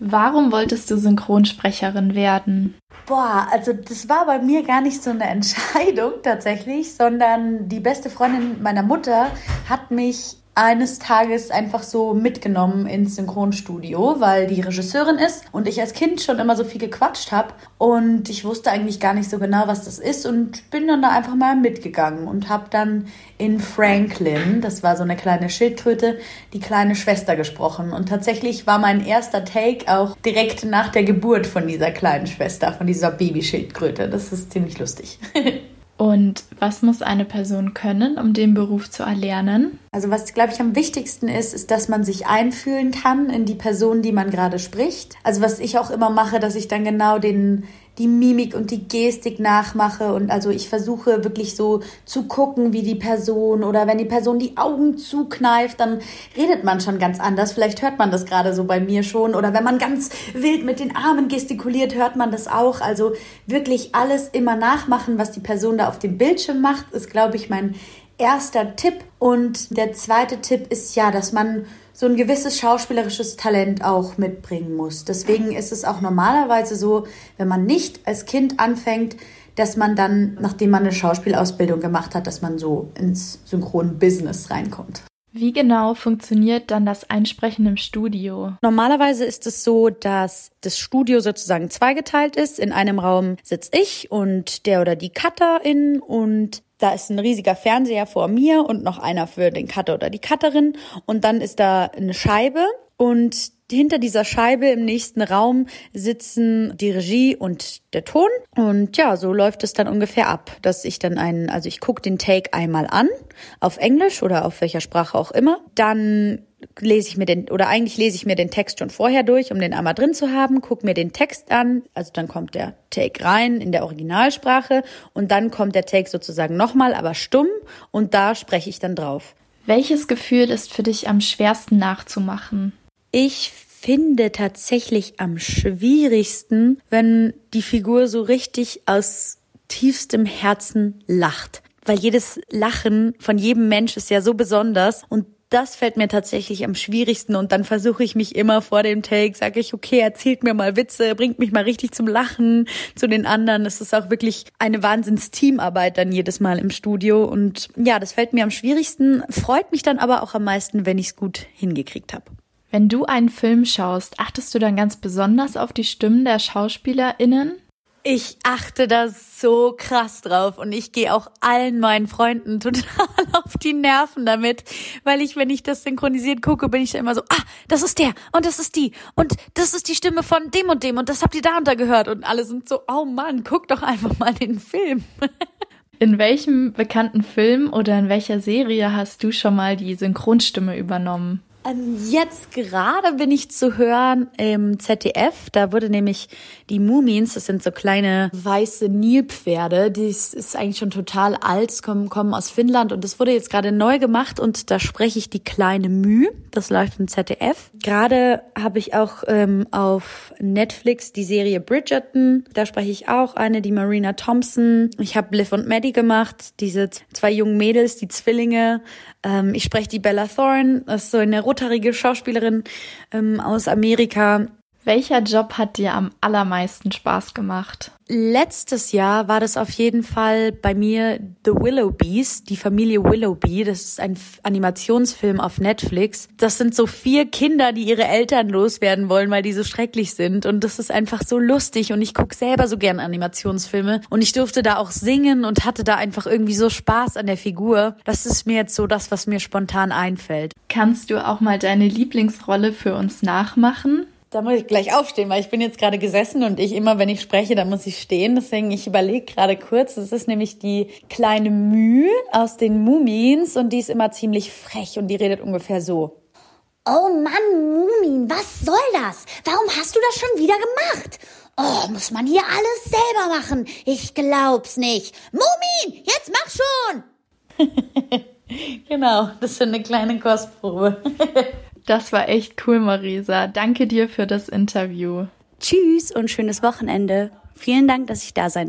Warum wolltest du Synchronsprecherin werden? Boah, also das war bei mir gar nicht so eine Entscheidung tatsächlich, sondern die beste Freundin meiner Mutter hat mich eines Tages einfach so mitgenommen ins Synchronstudio, weil die Regisseurin ist und ich als Kind schon immer so viel gequatscht habe und ich wusste eigentlich gar nicht so genau, was das ist und bin dann da einfach mal mitgegangen und habe dann in Franklin, das war so eine kleine Schildkröte, die kleine Schwester gesprochen und tatsächlich war mein erster Take auch direkt nach der Geburt von dieser kleinen Schwester, von dieser Babyschildkröte. Das ist ziemlich lustig. Und was muss eine Person können, um den Beruf zu erlernen? Also was, glaube ich, am wichtigsten ist, ist, dass man sich einfühlen kann in die Person, die man gerade spricht. Also was ich auch immer mache, dass ich dann genau den die Mimik und die Gestik nachmache und also ich versuche wirklich so zu gucken, wie die Person oder wenn die Person die Augen zukneift, dann redet man schon ganz anders. Vielleicht hört man das gerade so bei mir schon oder wenn man ganz wild mit den Armen gestikuliert, hört man das auch. Also wirklich alles immer nachmachen, was die Person da auf dem Bildschirm macht, ist glaube ich mein erster Tipp und der zweite Tipp ist ja, dass man so ein gewisses schauspielerisches Talent auch mitbringen muss. Deswegen ist es auch normalerweise so, wenn man nicht als Kind anfängt, dass man dann, nachdem man eine Schauspielausbildung gemacht hat, dass man so ins Synchron-Business reinkommt. Wie genau funktioniert dann das Einsprechen im Studio? Normalerweise ist es so, dass das Studio sozusagen zweigeteilt ist. In einem Raum sitze ich und der oder die Cutterin und da ist ein riesiger Fernseher vor mir und noch einer für den Cutter oder die Cutterin. Und dann ist da eine Scheibe und hinter dieser Scheibe im nächsten Raum sitzen die Regie und der Ton. Und ja, so läuft es dann ungefähr ab, dass ich dann einen, also ich gucke den Take einmal an, auf Englisch oder auf welcher Sprache auch immer. Dann lese ich mir den, oder eigentlich lese ich mir den Text schon vorher durch, um den einmal drin zu haben, gucke mir den Text an, also dann kommt der Take rein in der Originalsprache und dann kommt der Take sozusagen nochmal, aber stumm und da spreche ich dann drauf. Welches Gefühl ist für dich am schwersten nachzumachen? Ich finde tatsächlich am schwierigsten, wenn die Figur so richtig aus tiefstem Herzen lacht. Weil jedes Lachen von jedem Mensch ist ja so besonders und das fällt mir tatsächlich am schwierigsten und dann versuche ich mich immer vor dem Take, sage ich, okay, erzählt mir mal Witze, bringt mich mal richtig zum Lachen zu den anderen. Es ist auch wirklich eine Wahnsinns-Teamarbeit dann jedes Mal im Studio und ja, das fällt mir am schwierigsten, freut mich dann aber auch am meisten, wenn ich es gut hingekriegt habe. Wenn du einen Film schaust, achtest du dann ganz besonders auf die Stimmen der SchauspielerInnen? Ich achte da so krass drauf und ich gehe auch allen meinen Freunden total auf die Nerven damit, weil ich, wenn ich das synchronisiert gucke, bin ich da immer so, ah, das ist der und das ist die und das ist die Stimme von dem und dem und das habt ihr da und da gehört und alle sind so, oh Mann, guck doch einfach mal den Film. In welchem bekannten Film oder in welcher Serie hast du schon mal die Synchronstimme übernommen? Ähm, jetzt gerade bin ich zu hören im ZDF. Da wurde nämlich die Mumins, das sind so kleine weiße Nilpferde, die ist eigentlich schon total alt, kommen, kommen aus Finnland und das wurde jetzt gerade neu gemacht und da spreche ich die kleine Müh. Das läuft im ZDF. Gerade habe ich auch ähm, auf Netflix die Serie Bridgerton. Da spreche ich auch eine, die Marina Thompson. Ich habe Liv und Maddie gemacht, diese zwei jungen Mädels, die Zwillinge. Ähm, ich spreche die Bella Thorne, das ist so eine rothaarige Schauspielerin ähm, aus Amerika. Welcher Job hat dir am allermeisten Spaß gemacht? Letztes Jahr war das auf jeden Fall bei mir The Willoughbys, die Familie Willoughby. Das ist ein Animationsfilm auf Netflix. Das sind so vier Kinder, die ihre Eltern loswerden wollen, weil die so schrecklich sind. Und das ist einfach so lustig. Und ich gucke selber so gern Animationsfilme. Und ich durfte da auch singen und hatte da einfach irgendwie so Spaß an der Figur. Das ist mir jetzt so das, was mir spontan einfällt. Kannst du auch mal deine Lieblingsrolle für uns nachmachen? Da muss ich gleich aufstehen, weil ich bin jetzt gerade gesessen und ich immer, wenn ich spreche, dann muss ich stehen. Deswegen, ich überlege gerade kurz. Das ist nämlich die kleine Mühe aus den Mumins und die ist immer ziemlich frech und die redet ungefähr so. Oh Mann, Mumin, was soll das? Warum hast du das schon wieder gemacht? Oh, muss man hier alles selber machen? Ich glaub's nicht. Mumin, jetzt mach schon! genau, das ist eine kleine Kostprobe. Das war echt cool, Marisa. Danke dir für das Interview. Tschüss und schönes Wochenende. Vielen Dank, dass ich da sein durfte.